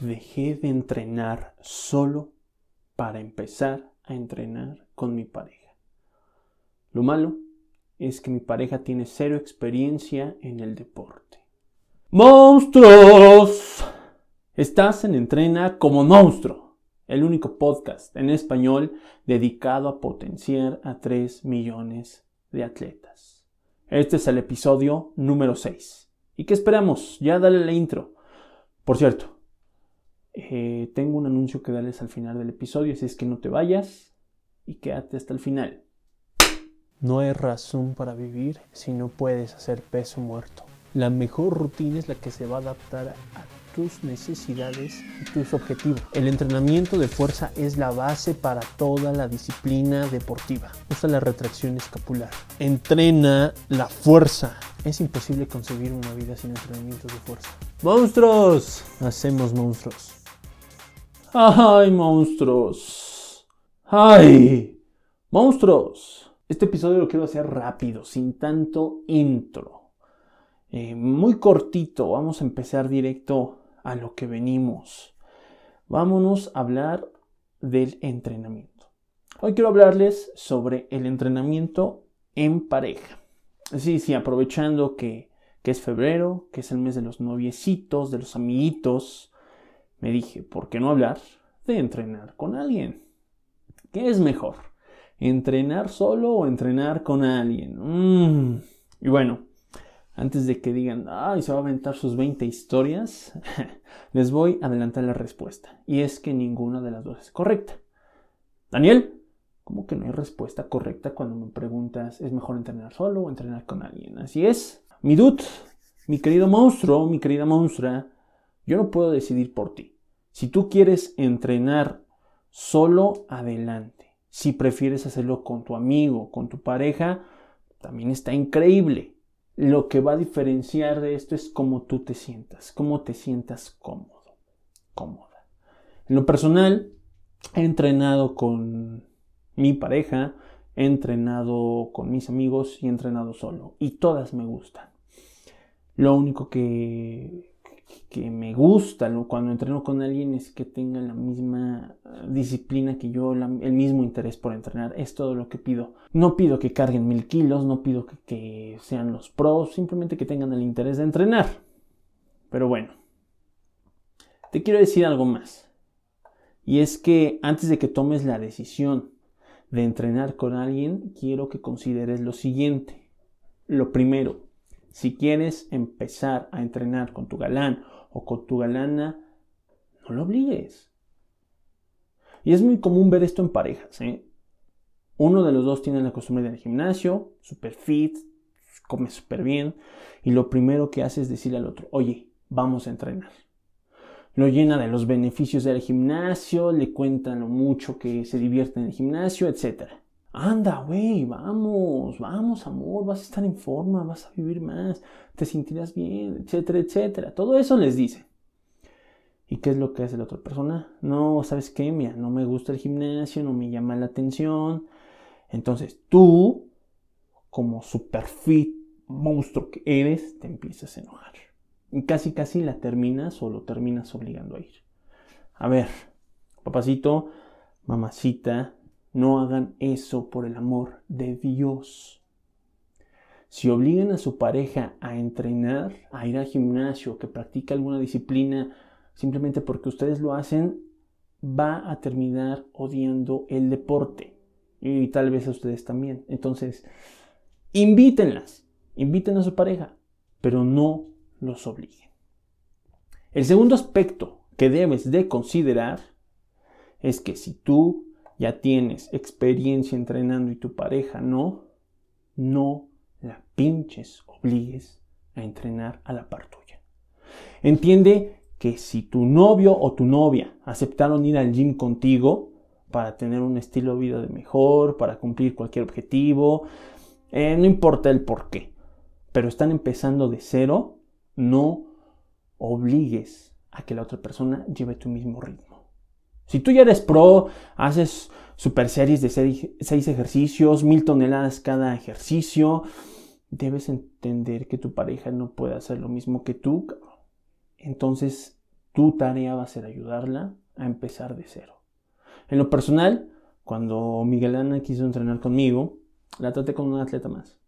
dejé de entrenar solo para empezar a entrenar con mi pareja. Lo malo es que mi pareja tiene cero experiencia en el deporte. ¡Monstruos! Estás en Entrena como monstruo, el único podcast en español dedicado a potenciar a 3 millones de atletas. Este es el episodio número 6. ¿Y qué esperamos? Ya dale la intro. Por cierto, eh, tengo un anuncio que darles al final del episodio, así es que no te vayas y quédate hasta el final. No hay razón para vivir si no puedes hacer peso muerto. La mejor rutina es la que se va a adaptar a tus necesidades y tus objetivos. El entrenamiento de fuerza es la base para toda la disciplina deportiva. Usa la retracción escapular. Entrena la fuerza. Es imposible concebir una vida sin entrenamiento de fuerza. ¡Monstruos! Hacemos monstruos. ¡Ay, monstruos! ¡Ay! ¡Monstruos! Este episodio lo quiero hacer rápido, sin tanto intro. Eh, muy cortito, vamos a empezar directo a lo que venimos. Vámonos a hablar del entrenamiento. Hoy quiero hablarles sobre el entrenamiento en pareja. Sí, sí, aprovechando que, que es febrero, que es el mes de los noviecitos, de los amiguitos, me dije, ¿por qué no hablar de entrenar con alguien? ¿Qué es mejor? ¿Entrenar solo o entrenar con alguien? Mm. Y bueno, antes de que digan, ay, se va a aventar sus 20 historias, les voy a adelantar la respuesta. Y es que ninguna de las dos es correcta. Daniel, ¿cómo que no hay respuesta correcta cuando me preguntas, ¿es mejor entrenar solo o entrenar con alguien? Así es. Mi dude, mi querido monstruo, mi querida monstrua, yo no puedo decidir por ti. Si tú quieres entrenar solo, adelante. Si prefieres hacerlo con tu amigo, con tu pareja, también está increíble. Lo que va a diferenciar de esto es cómo tú te sientas, cómo te sientas cómodo, cómoda. En lo personal, he entrenado con mi pareja, he entrenado con mis amigos y he entrenado solo. Y todas me gustan. Lo único que que me gusta cuando entreno con alguien es que tenga la misma eh, disciplina que yo, el mismo interés por entrenar. Es todo lo que pido. No pido que carguen mil kilos, no pido que, que sean los pros, simplemente que tengan el interés de entrenar. Pero bueno, te quiero decir algo más. Y es que antes de que tomes la decisión de entrenar con alguien, quiero que consideres lo siguiente. Lo primero, si quieres empezar a entrenar con tu galán o con tu galana, no lo obligues. Y es muy común ver esto en parejas. ¿eh? Uno de los dos tiene la costumbre del gimnasio, super fit, come súper bien, y lo primero que hace es decirle al otro, oye, vamos a entrenar. Lo llena de los beneficios del gimnasio, le cuentan lo mucho que se divierte en el gimnasio, etcétera. Anda, güey, vamos, vamos, amor, vas a estar en forma, vas a vivir más, te sentirás bien, etcétera, etcétera. Todo eso les dice. ¿Y qué es lo que hace la otra persona? No, ¿sabes qué? Mira, no me gusta el gimnasio, no me llama la atención. Entonces tú, como super fit monstruo que eres, te empiezas a enojar. Y casi, casi la terminas o lo terminas obligando a ir. A ver, papacito, mamacita, no hagan eso por el amor de Dios. Si obligan a su pareja a entrenar, a ir al gimnasio, que practique alguna disciplina, simplemente porque ustedes lo hacen, va a terminar odiando el deporte. Y tal vez a ustedes también. Entonces, invítenlas, inviten a su pareja, pero no los obliguen. El segundo aspecto que debes de considerar es que si tú ya tienes experiencia entrenando y tu pareja no, no la pinches obligues a entrenar a la par tuya. Entiende que si tu novio o tu novia aceptaron ir al gym contigo para tener un estilo de vida de mejor, para cumplir cualquier objetivo, eh, no importa el por qué, pero están empezando de cero, no obligues a que la otra persona lleve tu mismo ritmo. Si tú ya eres pro, haces super series de seis ejercicios, mil toneladas cada ejercicio, debes entender que tu pareja no puede hacer lo mismo que tú. Entonces, Tu tarea va a ser ayudarla a empezar de cero. En lo personal, cuando Miguel Ana quiso entrenar conmigo, la traté con un atleta más.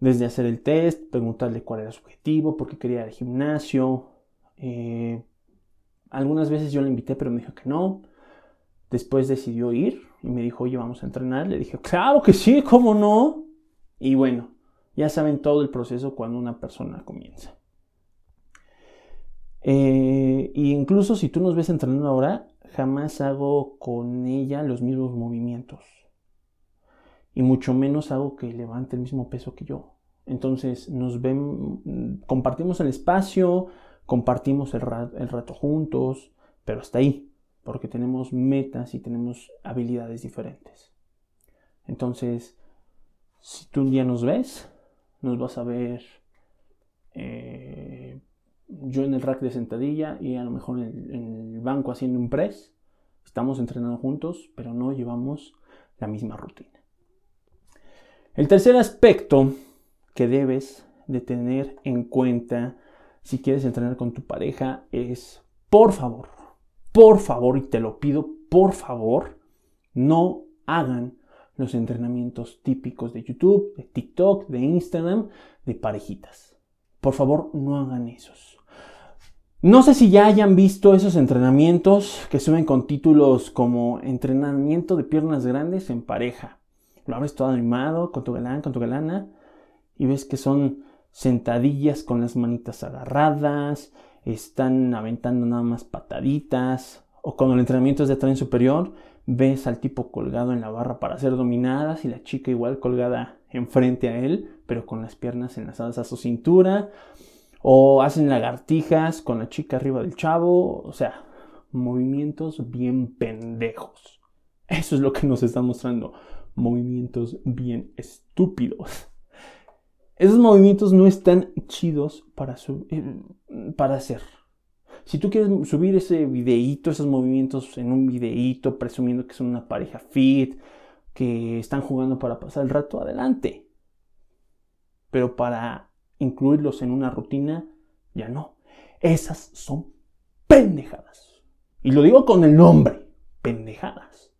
Desde hacer el test, preguntarle cuál era su objetivo, por qué quería ir al gimnasio. Eh, algunas veces yo le invité, pero me dijo que no. Después decidió ir y me dijo, oye, vamos a entrenar. Le dije, claro que sí, ¿cómo no? Y bueno, ya saben todo el proceso cuando una persona comienza. Eh, y incluso si tú nos ves entrenando ahora, jamás hago con ella los mismos movimientos. Y mucho menos hago que levante el mismo peso que yo. Entonces nos ven, compartimos el espacio, compartimos el, rato juntos, pero hasta ahí porque tenemos metas y tenemos habilidades diferentes. Entonces, si tú un día nos ves, nos vas a ver eh, yo en el rack de sentadilla y a lo mejor en el, banco haciendo un press. Estamos entrenando juntos, pero no llevamos la misma rutina. El tercer aspecto que debes de tener en cuenta si quieres entrenar con tu pareja es, por favor, por favor, y te lo pido, por favor, no hagan los entrenamientos típicos de YouTube, de TikTok, de Instagram, de parejitas. Por favor, no hagan esos. No sé si ya hayan visto esos entrenamientos que suben con títulos como entrenamiento de piernas grandes en pareja. Lo abres todo animado con tu galán, con tu galana y ves que son sentadillas con las manitas agarradas, están aventando nada más pataditas, o cuando el entrenamiento es de tren superior, ves al tipo colgado en la barra para ser dominadas y la chica igual colgada enfrente a él, pero con las piernas enlazadas a su cintura, o hacen lagartijas con la chica arriba del chavo, o sea, movimientos bien pendejos. Eso es lo que nos está mostrando, movimientos bien estúpidos. Esos movimientos no están chidos para, eh, para hacer. Si tú quieres subir ese videíto, esos movimientos en un videíto, presumiendo que son una pareja fit, que están jugando para pasar el rato, adelante. Pero para incluirlos en una rutina, ya no. Esas son pendejadas. Y lo digo con el nombre, pendejadas.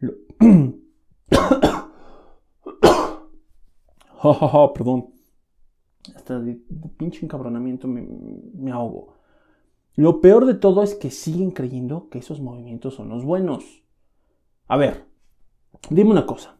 oh, perdón. Hasta de, pinche encabronamiento me, me ahogo. Lo peor de todo es que siguen creyendo que esos movimientos son los buenos. A ver, dime una cosa.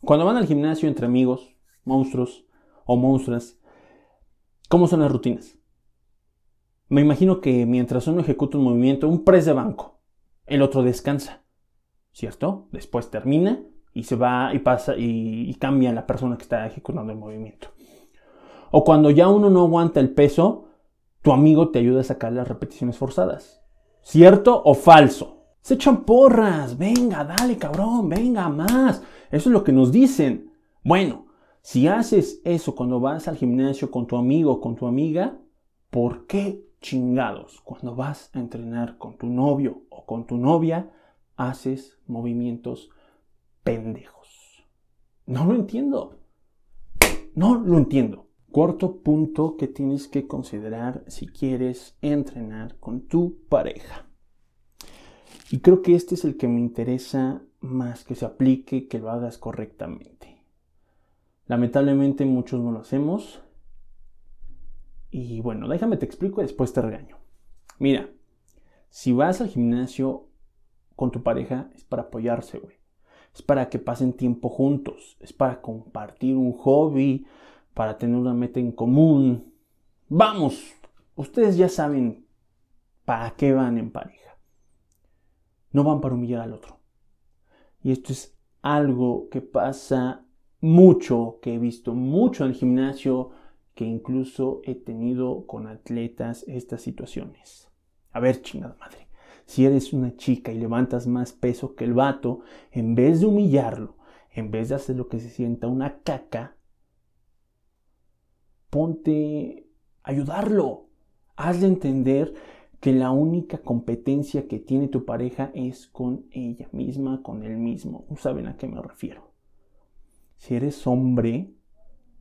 Cuando van al gimnasio entre amigos, monstruos o monstruas, ¿cómo son las rutinas? Me imagino que mientras uno ejecuta un movimiento, un press de banco, el otro descansa, ¿cierto? Después termina y se va y pasa y, cambia la persona que está ejecutando el movimiento. O cuando ya uno no aguanta el peso, tu amigo te ayuda a sacar las repeticiones forzadas. ¿Cierto o falso? Se echan porras, venga, dale cabrón, venga más. Eso es lo que nos dicen. Bueno, si haces eso cuando vas al gimnasio con tu amigo o con tu amiga, ¿por qué chingados cuando vas a entrenar con tu novio o con tu novia haces movimientos pendejos. No lo entiendo. No lo entiendo. Cuarto punto que tienes que considerar si quieres entrenar con tu pareja. Y creo que este es el que me interesa más que se aplique, que lo hagas correctamente. Lamentablemente muchos no lo hacemos. Y bueno, déjame te explico y después te regaño. Mira, si vas al gimnasio con tu pareja es para apoyarse, güey es para que pasen tiempo juntos, es para compartir un hobby, para tener una meta en común. Vamos, ustedes ya saben para qué van en pareja. No van para humillar al otro. Y esto es algo que pasa mucho, que he visto mucho en el gimnasio, que incluso he tenido con atletas estas situaciones. A ver, chingada madre. Si eres una chica y levantas más peso que el vato, en vez de humillarlo, en vez de hacer lo que se sienta una caca, ponte a ayudarlo. Hazle entender que la única competencia que tiene tu pareja es con ella misma, con él mismo. ¿Saben a qué me refiero? Si eres hombre,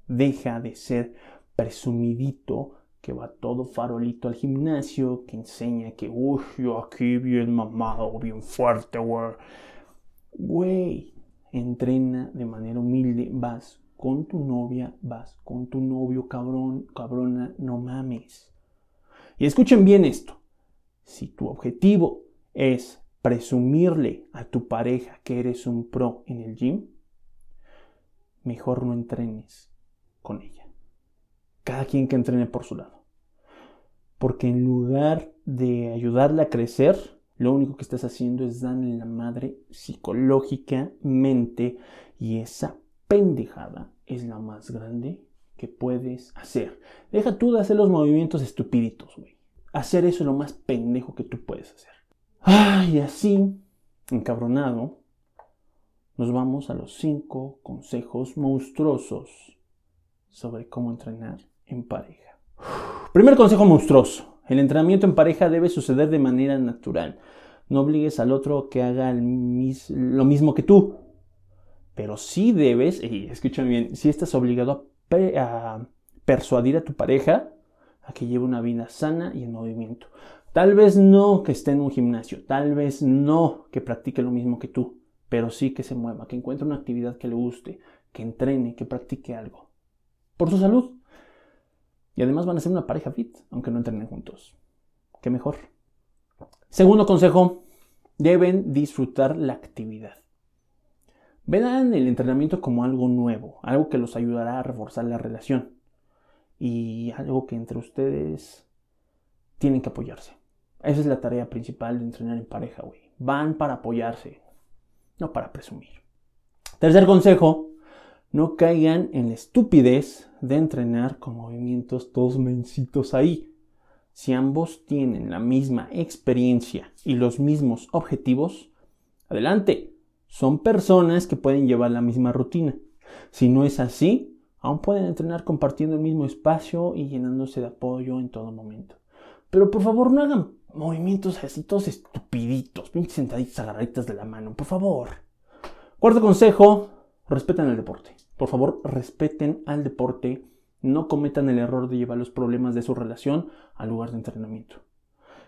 deja de ser presumidito que va todo farolito al gimnasio, que enseña que, uy, yo aquí bien mamado, bien fuerte, güey. Güey, entrena de manera humilde, vas con tu novia, vas con tu novio, cabrón, cabrona, no mames. Y escuchen bien esto. Si tu objetivo es presumirle a tu pareja que eres un pro en el gym, mejor no entrenes con ella. Cada quien que entrene por su lado. Porque en lugar de ayudarle a crecer, lo único que estás haciendo es darle la madre psicológicamente y esa pendejada es la más grande que puedes hacer. Deja tú de hacer los movimientos estupiditos, güey. Hacer eso es lo más pendejo que tú puedes hacer. y así, encabronado, nos vamos a los cinco consejos monstruosos sobre cómo entrenar en pareja. Primer consejo monstruoso. El entrenamiento en pareja debe suceder de manera natural. No obligues al otro que haga lo mismo que tú. Pero sí debes, y escúchame bien, si estás obligado a, persuadir a tu pareja a que lleve una vida sana y en movimiento. Tal vez no que esté en un gimnasio, tal vez no que practique lo mismo que tú, pero sí que se mueva, que encuentre una actividad que le guste, que entrene, que practique algo. Por su salud. Y además van a ser una pareja fit, aunque no entrenen juntos. ¿Qué mejor? Segundo consejo, deben disfrutar la actividad. Vean el entrenamiento como algo nuevo, algo que los ayudará a reforzar la relación y algo que entre ustedes tienen que apoyarse. Esa es la tarea principal de entrenar en pareja, güey. Van para apoyarse, no para presumir. Tercer consejo, no caigan en la estupidez de entrenar con movimientos todos mencitos ahí. Si ambos tienen la misma experiencia y los mismos objetivos, adelante. Son personas que pueden llevar la misma rutina. Si no es así, aún pueden entrenar compartiendo el mismo espacio y llenándose de apoyo en todo momento. Pero por favor no hagan movimientos así todos estupiditos, pinches sentaditas agarraditas de la mano, por favor. Cuarto consejo, respeten el deporte. Por favor, respeten al deporte. No cometan el error de llevar los problemas de su relación al lugar de entrenamiento.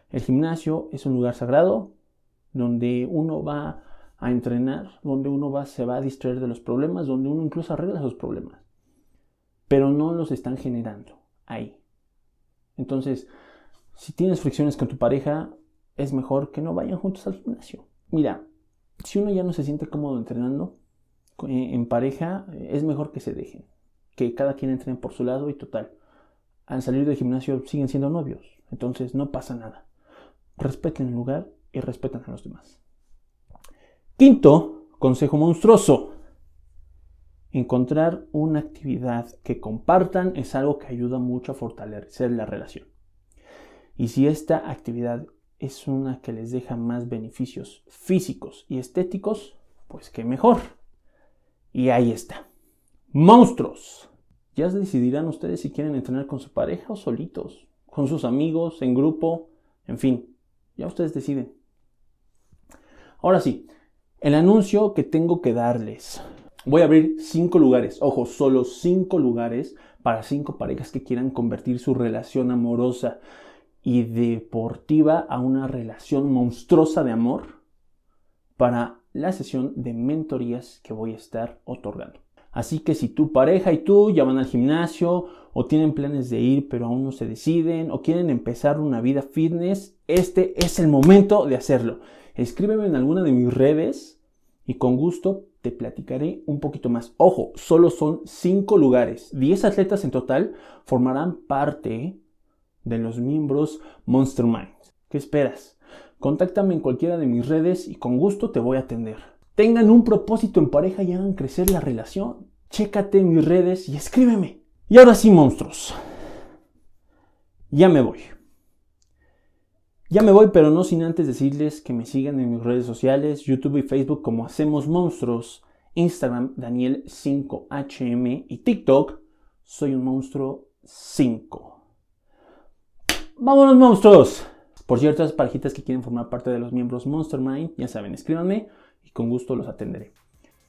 El gimnasio es un lugar sagrado donde uno va a entrenar, donde uno se va a distraer de los problemas, donde uno incluso arregla esos problemas. Pero no los están generando ahí. Entonces, si tienes fricciones con tu pareja, es mejor que no vayan juntos al gimnasio. Mira, si uno ya no se siente cómodo entrenando en pareja, eh, es mejor que se dejen. Que cada quien entrene por su lado y total. Al salir del gimnasio siguen siendo novios. Entonces no pasa nada. Respeten el lugar y respeten a los demás. Quinto, consejo monstruoso. Encontrar una actividad que compartan es algo que ayuda mucho a fortalecer la relación. Y si esta actividad es una que les deja más beneficios físicos y estéticos, pues qué mejor. Y ahí está. Monstruos. Ya decidirán ustedes si quieren entrenar con su pareja o solitos, con sus amigos, en grupo, en fin. Ya ustedes deciden. Ahora sí, el anuncio que tengo que darles. Voy a abrir cinco lugares, ojo, solo cinco lugares para cinco parejas que quieran convertir su relación amorosa y deportiva a una relación monstruosa de amor para la sesión de mentorías que voy a estar otorgando. Así que si tu pareja y tú ya van al gimnasio o tienen planes de ir pero aún no se deciden o quieren empezar una vida fitness, este es el momento de hacerlo. Escríbeme en alguna de mis redes y con gusto te platicaré un poquito más. Ojo, solo son 5 lugares. 10 atletas en total formarán parte de los miembros Monster Mind. ¿Qué esperas? Contáctame en cualquiera de mis redes y con gusto te voy a atender. Tengan un propósito en pareja y hagan crecer la relación. Chécate mis redes y escríbeme. Y ahora sí, monstruos. Ya me voy. Ya me voy, pero no sin antes decirles que me sigan en mis redes sociales, YouTube y Facebook como Hacemos Monstruos, Instagram Daniel5HM y TikTok Soy un monstruo 5. ¡Vámonos, monstruos! Por cierto, las parejitas que quieren formar parte de los miembros Monster Mind, ya saben, escríbanme y con gusto los atenderé.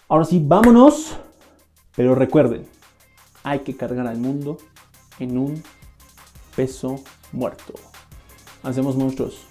Ahora sí, vámonos. Pero recuerden, hay que cargar al mundo en un peso muerto. Hacemos monstruos.